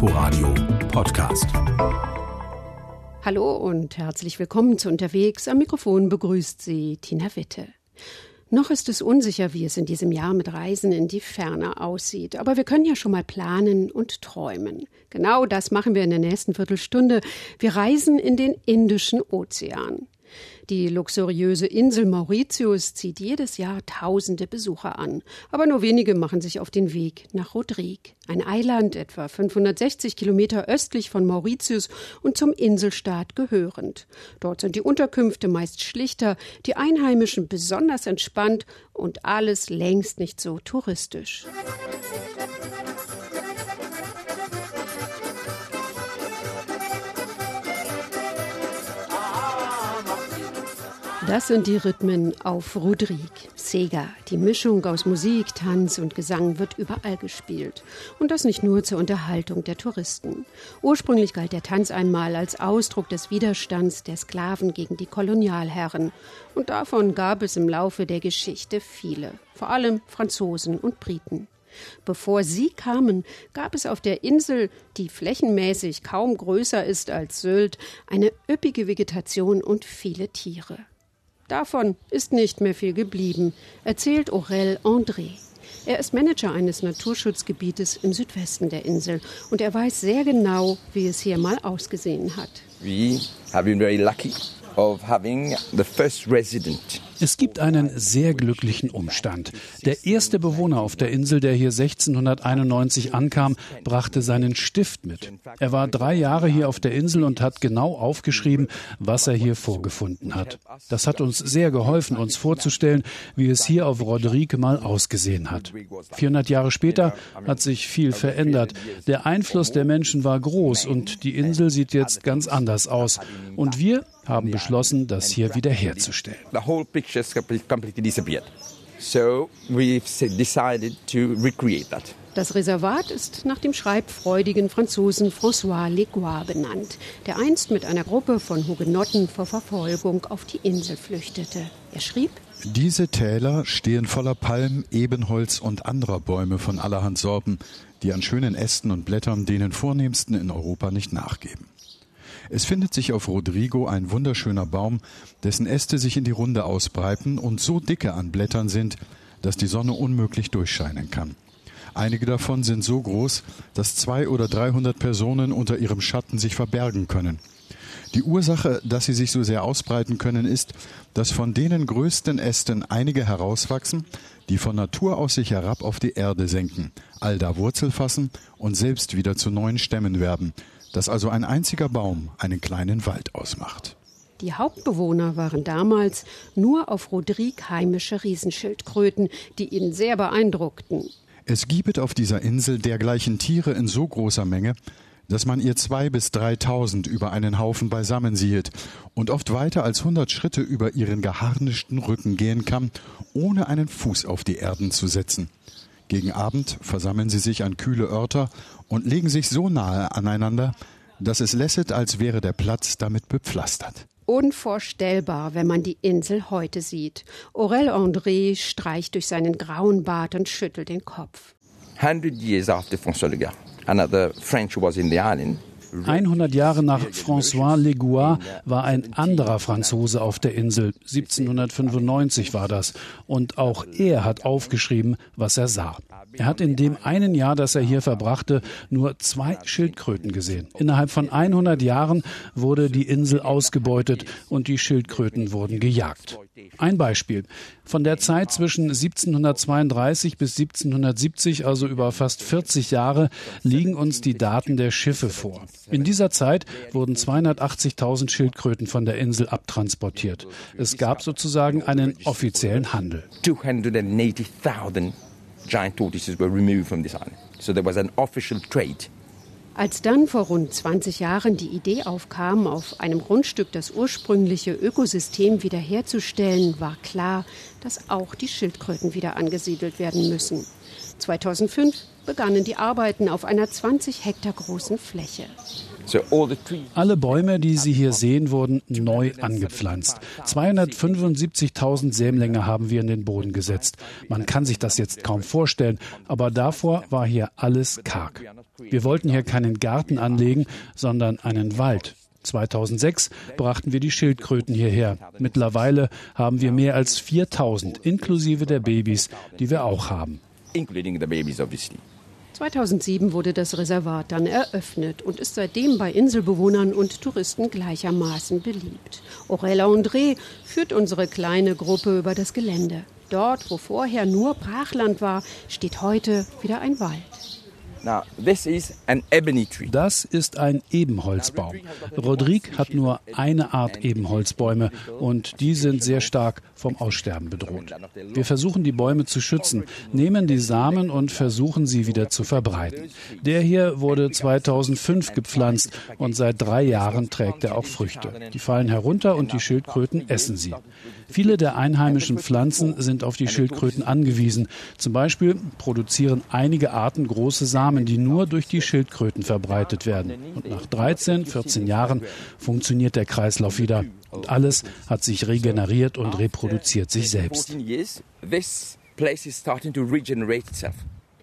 Inforadio Podcast. Hallo und herzlich willkommen zu Unterwegs. Am Mikrofon begrüßt Sie Tina Witte. Noch ist es unsicher, wie es in diesem Jahr mit Reisen in die Ferne aussieht. Aber wir können ja schon mal planen und träumen. Genau das machen wir in der nächsten Viertelstunde. Wir reisen in den Indischen Ozean. Die luxuriöse Insel Mauritius zieht jedes Jahr tausende Besucher an. Aber nur wenige machen sich auf den Weg nach Rodrigue, ein Eiland etwa 560 Kilometer östlich von Mauritius und zum Inselstaat gehörend. Dort sind die Unterkünfte meist schlichter, die Einheimischen besonders entspannt und alles längst nicht so touristisch. Das sind die Rhythmen auf Rodrigue, Sega. Die Mischung aus Musik, Tanz und Gesang wird überall gespielt. Und das nicht nur zur Unterhaltung der Touristen. Ursprünglich galt der Tanz einmal als Ausdruck des Widerstands der Sklaven gegen die Kolonialherren. Und davon gab es im Laufe der Geschichte viele, vor allem Franzosen und Briten. Bevor sie kamen, gab es auf der Insel, die flächenmäßig kaum größer ist als Sylt, eine üppige Vegetation und viele Tiere. Davon ist nicht mehr viel geblieben, erzählt Aurel André. Er ist Manager eines Naturschutzgebietes im Südwesten der Insel und er weiß sehr genau, wie es hier mal ausgesehen hat. We have been very lucky of having the first resident es gibt einen sehr glücklichen Umstand. Der erste Bewohner auf der Insel, der hier 1691 ankam, brachte seinen Stift mit. Er war drei Jahre hier auf der Insel und hat genau aufgeschrieben, was er hier vorgefunden hat. Das hat uns sehr geholfen, uns vorzustellen, wie es hier auf Rodrigue mal ausgesehen hat. 400 Jahre später hat sich viel verändert. Der Einfluss der Menschen war groß und die Insel sieht jetzt ganz anders aus. Und wir haben beschlossen, das hier wiederherzustellen. Das Reservat ist nach dem schreibfreudigen Franzosen François Legois benannt, der einst mit einer Gruppe von Hugenotten vor Verfolgung auf die Insel flüchtete. Er schrieb, diese Täler stehen voller Palmen, Ebenholz und anderer Bäume von allerhand Sorten, die an schönen Ästen und Blättern denen vornehmsten in Europa nicht nachgeben. Es findet sich auf Rodrigo ein wunderschöner Baum, dessen Äste sich in die Runde ausbreiten und so dicke an Blättern sind, dass die Sonne unmöglich durchscheinen kann. Einige davon sind so groß, dass zwei oder dreihundert Personen unter ihrem Schatten sich verbergen können. Die Ursache, dass sie sich so sehr ausbreiten können, ist, dass von denen größten Ästen einige herauswachsen, die von Natur aus sich herab auf die Erde senken, allda Wurzel fassen und selbst wieder zu neuen Stämmen werden, dass also ein einziger Baum einen kleinen Wald ausmacht. Die Hauptbewohner waren damals nur auf Rodrigue heimische Riesenschildkröten, die ihn sehr beeindruckten. Es gibt auf dieser Insel dergleichen Tiere in so großer Menge, dass man ihr zwei bis dreitausend über einen Haufen beisammen siehet und oft weiter als hundert Schritte über ihren geharnischten Rücken gehen kann, ohne einen Fuß auf die Erden zu setzen. Gegen Abend versammeln sie sich an kühle Örter und legen sich so nahe aneinander, dass es lässet, als wäre der Platz damit bepflastert. Unvorstellbar, wenn man die Insel heute sieht. Aurel André streicht durch seinen grauen Bart und schüttelt den Kopf. 100 years after François Legas, another French was in the island, 100 Jahre nach François Legois war ein anderer Franzose auf der Insel. 1795 war das. Und auch er hat aufgeschrieben, was er sah. Er hat in dem einen Jahr, das er hier verbrachte, nur zwei Schildkröten gesehen. Innerhalb von 100 Jahren wurde die Insel ausgebeutet und die Schildkröten wurden gejagt. Ein Beispiel. Von der Zeit zwischen 1732 bis 1770, also über fast 40 Jahre, liegen uns die Daten der Schiffe vor. In dieser Zeit wurden 280.000 Schildkröten von der Insel abtransportiert. Es gab sozusagen einen offiziellen Handel. 280,000 giant tortoises were removed from this island. So there was an official trade. Als dann vor rund 20 Jahren die Idee aufkam, auf einem Grundstück das ursprüngliche Ökosystem wiederherzustellen, war klar, dass auch die Schildkröten wieder angesiedelt werden müssen. 2005 begannen die Arbeiten auf einer 20 Hektar großen Fläche. Alle Bäume, die Sie hier sehen, wurden neu angepflanzt. 275.000 Sämlinge haben wir in den Boden gesetzt. Man kann sich das jetzt kaum vorstellen, aber davor war hier alles karg. Wir wollten hier keinen Garten anlegen, sondern einen Wald. 2006 brachten wir die Schildkröten hierher. Mittlerweile haben wir mehr als 4000, inklusive der Babys, die wir auch haben. 2007 wurde das Reservat dann eröffnet und ist seitdem bei Inselbewohnern und Touristen gleichermaßen beliebt. Aurella André führt unsere kleine Gruppe über das Gelände. Dort, wo vorher nur Brachland war, steht heute wieder ein Wald. Das ist ein Ebenholzbaum. Rodrigue hat nur eine Art Ebenholzbäume und die sind sehr stark vom Aussterben bedroht. Wir versuchen die Bäume zu schützen, nehmen die Samen und versuchen sie wieder zu verbreiten. Der hier wurde 2005 gepflanzt und seit drei Jahren trägt er auch Früchte. Die fallen herunter und die Schildkröten essen sie. Viele der einheimischen Pflanzen sind auf die Schildkröten angewiesen. Zum Beispiel produzieren einige Arten große Samen, die nur durch die Schildkröten verbreitet werden. Und nach 13, 14 Jahren funktioniert der Kreislauf wieder. Und alles hat sich regeneriert und reproduziert sich selbst.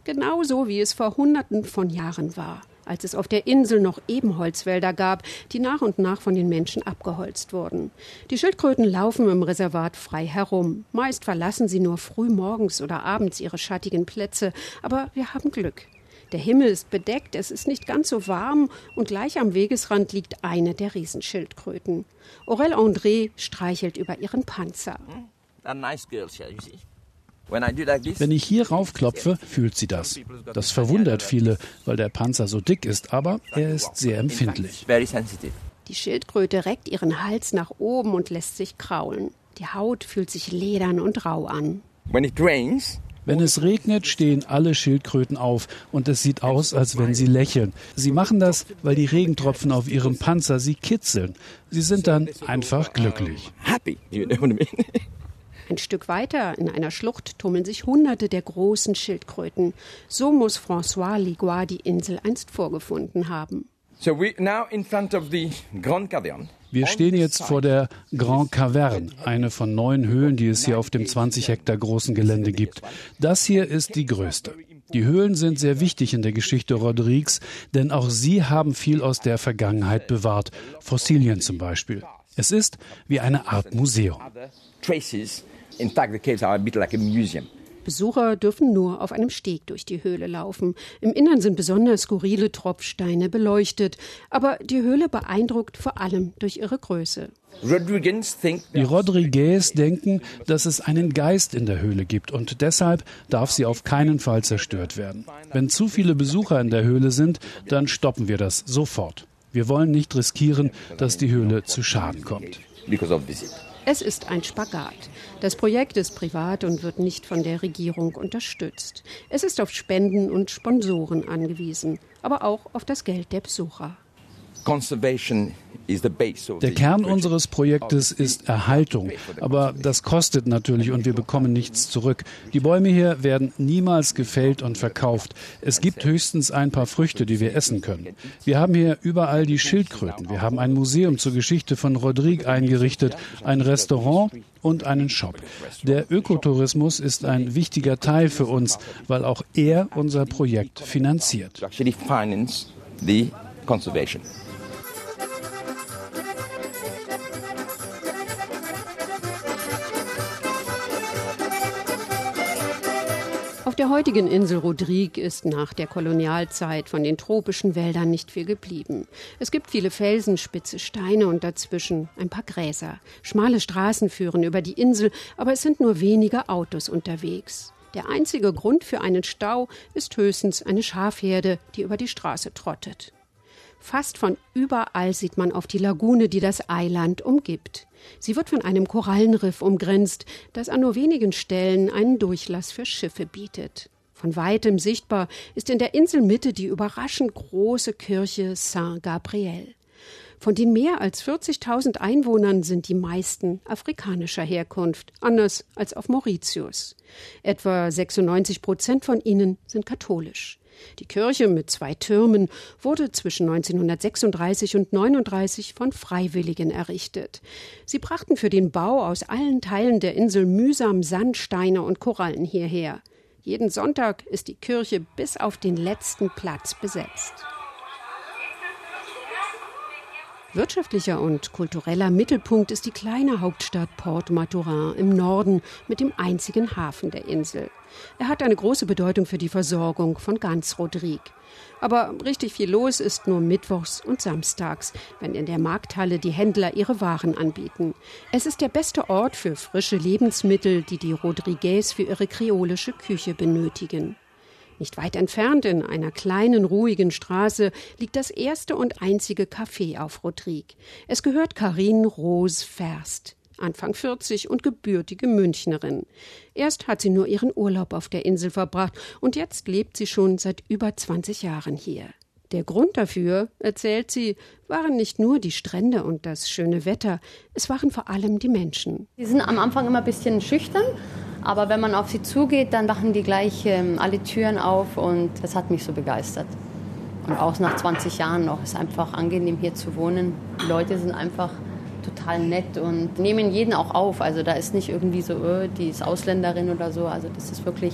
Genauso wie es vor Hunderten von Jahren war als es auf der Insel noch Ebenholzwälder gab, die nach und nach von den Menschen abgeholzt wurden. Die Schildkröten laufen im Reservat frei herum. Meist verlassen sie nur früh morgens oder abends ihre schattigen Plätze, aber wir haben Glück. Der Himmel ist bedeckt, es ist nicht ganz so warm und gleich am Wegesrand liegt eine der Riesenschildkröten. Aurel André streichelt über ihren Panzer. Wenn ich hier raufklopfe, fühlt sie das. Das verwundert viele, weil der Panzer so dick ist, aber er ist sehr empfindlich. Die Schildkröte reckt ihren Hals nach oben und lässt sich kraulen. Die Haut fühlt sich ledern und rau an. Wenn es regnet, stehen alle Schildkröten auf und es sieht aus, als wenn sie lächeln. Sie machen das, weil die Regentropfen auf ihrem Panzer sie kitzeln. Sie sind dann einfach glücklich. Ein Stück weiter in einer Schlucht tummeln sich Hunderte der großen Schildkröten. So muss François Liguard die Insel einst vorgefunden haben. Wir stehen jetzt vor der Grand Caverne, eine von neun Höhlen, die es hier auf dem 20 Hektar großen Gelände gibt. Das hier ist die größte. Die Höhlen sind sehr wichtig in der Geschichte Rodrigues, denn auch sie haben viel aus der Vergangenheit bewahrt, Fossilien zum Beispiel. Es ist wie eine Art Museum. In fact, the caves are a bit like a museum. Besucher dürfen nur auf einem Steg durch die Höhle laufen. Im Innern sind besonders skurrile Tropfsteine beleuchtet, aber die Höhle beeindruckt vor allem durch ihre Größe. Die Rodriguez denken, dass es einen Geist in der Höhle gibt und deshalb darf sie auf keinen Fall zerstört werden. Wenn zu viele Besucher in der Höhle sind, dann stoppen wir das sofort. Wir wollen nicht riskieren, dass die Höhle zu Schaden kommt. Es ist ein Spagat. Das Projekt ist privat und wird nicht von der Regierung unterstützt. Es ist auf Spenden und Sponsoren angewiesen, aber auch auf das Geld der Besucher. Der Kern unseres Projektes ist Erhaltung, aber das kostet natürlich und wir bekommen nichts zurück. Die Bäume hier werden niemals gefällt und verkauft. Es gibt höchstens ein paar Früchte, die wir essen können. Wir haben hier überall die Schildkröten. Wir haben ein Museum zur Geschichte von Rodrigue eingerichtet, ein Restaurant und einen Shop. Der Ökotourismus ist ein wichtiger Teil für uns, weil auch er unser Projekt finanziert. Conservation. Auf der heutigen Insel Rodrigue ist nach der Kolonialzeit von den tropischen Wäldern nicht viel geblieben. Es gibt viele Felsen, spitze Steine und dazwischen ein paar Gräser. Schmale Straßen führen über die Insel, aber es sind nur wenige Autos unterwegs. Der einzige Grund für einen Stau ist höchstens eine Schafherde, die über die Straße trottet. Fast von überall sieht man auf die Lagune, die das Eiland umgibt. Sie wird von einem Korallenriff umgrenzt, das an nur wenigen Stellen einen Durchlass für Schiffe bietet. Von weitem sichtbar ist in der Inselmitte die überraschend große Kirche Saint-Gabriel. Von den mehr als 40.000 Einwohnern sind die meisten afrikanischer Herkunft, anders als auf Mauritius. Etwa 96 Prozent von ihnen sind katholisch. Die Kirche mit zwei Türmen wurde zwischen 1936 und 1939 von Freiwilligen errichtet. Sie brachten für den Bau aus allen Teilen der Insel mühsam Sandsteine und Korallen hierher. Jeden Sonntag ist die Kirche bis auf den letzten Platz besetzt. Wirtschaftlicher und kultureller Mittelpunkt ist die kleine Hauptstadt Port Maturin im Norden mit dem einzigen Hafen der Insel. Er hat eine große Bedeutung für die Versorgung von ganz Rodrigue. Aber richtig viel los ist nur mittwochs und samstags, wenn in der Markthalle die Händler ihre Waren anbieten. Es ist der beste Ort für frische Lebensmittel, die die Rodriguez für ihre kreolische Küche benötigen. Nicht weit entfernt in einer kleinen, ruhigen Straße liegt das erste und einzige Café auf Rodrigue. Es gehört Karin Rose Ferst. Anfang 40 und gebürtige Münchnerin. Erst hat sie nur ihren Urlaub auf der Insel verbracht und jetzt lebt sie schon seit über 20 Jahren hier. Der Grund dafür, erzählt sie, waren nicht nur die Strände und das schöne Wetter, es waren vor allem die Menschen. Sie sind am Anfang immer ein bisschen schüchtern, aber wenn man auf sie zugeht, dann machen die gleich ähm, alle Türen auf und das hat mich so begeistert. Und auch nach 20 Jahren noch ist einfach angenehm hier zu wohnen. Die Leute sind einfach total nett und nehmen jeden auch auf. Also da ist nicht irgendwie so, öh, die ist Ausländerin oder so. Also das ist wirklich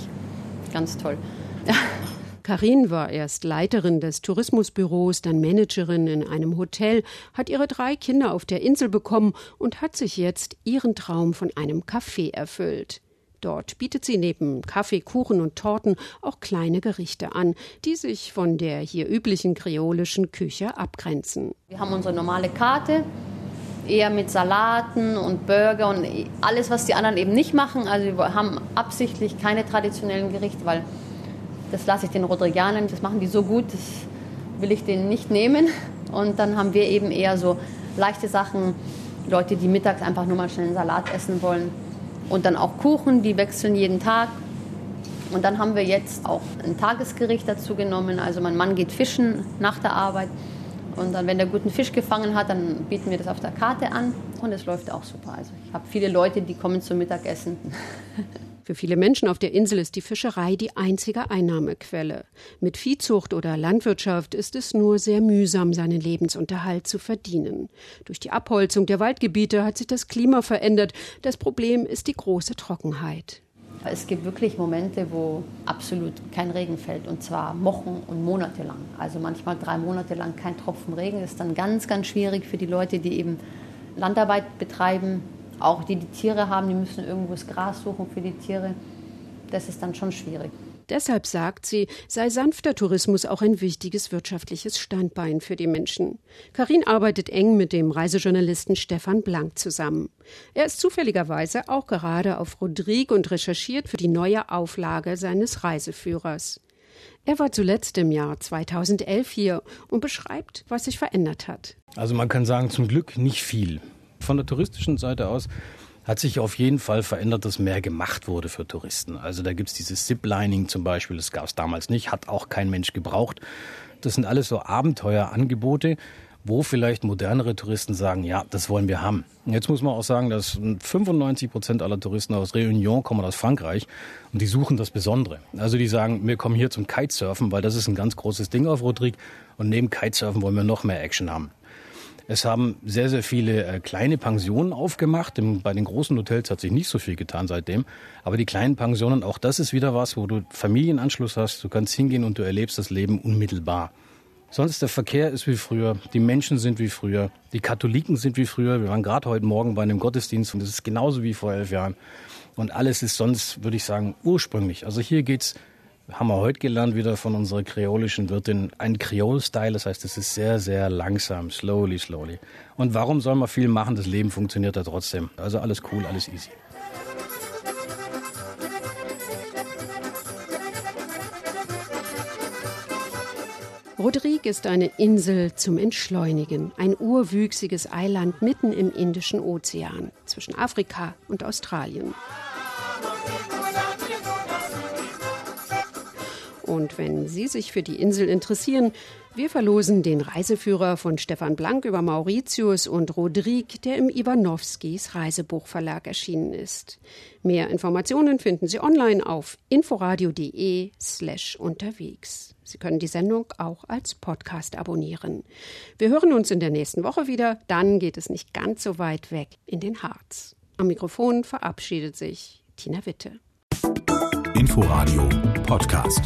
ganz toll. Karin war erst Leiterin des Tourismusbüros, dann Managerin in einem Hotel, hat ihre drei Kinder auf der Insel bekommen und hat sich jetzt ihren Traum von einem Café erfüllt. Dort bietet sie neben Kaffee, Kuchen und Torten auch kleine Gerichte an, die sich von der hier üblichen kreolischen Küche abgrenzen. Wir haben unsere normale Karte, eher mit Salaten und Burger und alles, was die anderen eben nicht machen. Also wir haben absichtlich keine traditionellen Gerichte, weil das lasse ich den Rodriganern, das machen die so gut, das will ich denen nicht nehmen. Und dann haben wir eben eher so leichte Sachen, Leute, die mittags einfach nur mal schnell einen Salat essen wollen und dann auch Kuchen, die wechseln jeden Tag. Und dann haben wir jetzt auch ein Tagesgericht dazu genommen. Also mein Mann geht fischen nach der Arbeit. Und dann, wenn er guten Fisch gefangen hat, dann bieten wir das auf der Karte an. Und es läuft auch super. Also ich habe viele Leute, die kommen zum Mittagessen. Für viele Menschen auf der Insel ist die Fischerei die einzige Einnahmequelle. Mit Viehzucht oder Landwirtschaft ist es nur sehr mühsam, seinen Lebensunterhalt zu verdienen. Durch die Abholzung der Waldgebiete hat sich das Klima verändert. Das Problem ist die große Trockenheit. Es gibt wirklich Momente, wo absolut kein Regen fällt und zwar Wochen und Monate lang. Also manchmal drei Monate lang kein Tropfen Regen ist dann ganz, ganz schwierig für die Leute, die eben Landarbeit betreiben auch die, die Tiere haben, die müssen irgendwo das Gras suchen für die Tiere. Das ist dann schon schwierig. Deshalb sagt sie, sei sanfter Tourismus auch ein wichtiges wirtschaftliches Standbein für die Menschen. Karin arbeitet eng mit dem Reisejournalisten Stefan Blank zusammen. Er ist zufälligerweise auch gerade auf Rodrigue und recherchiert für die neue Auflage seines Reiseführers. Er war zuletzt im Jahr 2011 hier und beschreibt, was sich verändert hat. Also man kann sagen, zum Glück nicht viel. Von der touristischen Seite aus hat sich auf jeden Fall verändert, dass mehr gemacht wurde für Touristen. Also da gibt es dieses Ziplining zum Beispiel, das gab es damals nicht, hat auch kein Mensch gebraucht. Das sind alles so Abenteuerangebote, wo vielleicht modernere Touristen sagen, ja, das wollen wir haben. Jetzt muss man auch sagen, dass 95 Prozent aller Touristen aus Réunion kommen aus Frankreich und die suchen das Besondere. Also die sagen, wir kommen hier zum Kitesurfen, weil das ist ein ganz großes Ding auf Rodrigue und neben Kitesurfen wollen wir noch mehr Action haben. Es haben sehr, sehr viele äh, kleine Pensionen aufgemacht. Bei den großen Hotels hat sich nicht so viel getan seitdem. Aber die kleinen Pensionen, auch das ist wieder was, wo du Familienanschluss hast. Du kannst hingehen und du erlebst das Leben unmittelbar. Sonst der Verkehr ist wie früher, die Menschen sind wie früher, die Katholiken sind wie früher. Wir waren gerade heute Morgen bei einem Gottesdienst und das ist genauso wie vor elf Jahren. Und alles ist sonst, würde ich sagen, ursprünglich. Also hier geht's haben wir heute gelernt wieder von unserer kreolischen Wirtin, ein Kreol-Style. Das heißt, es ist sehr, sehr langsam, slowly, slowly. Und warum soll man viel machen? Das Leben funktioniert ja trotzdem. Also alles cool, alles easy. Rodrigue ist eine Insel zum Entschleunigen, ein urwüchsiges Eiland mitten im Indischen Ozean zwischen Afrika und Australien. Und wenn Sie sich für die Insel interessieren, wir verlosen den Reiseführer von Stefan Blank über Mauritius und Rodrigue, der im Iwanowskis Reisebuchverlag erschienen ist. Mehr Informationen finden Sie online auf inforadio.de slash unterwegs. Sie können die Sendung auch als Podcast abonnieren. Wir hören uns in der nächsten Woche wieder. Dann geht es nicht ganz so weit weg in den Harz. Am Mikrofon verabschiedet sich Tina Witte. Inforadio Podcast.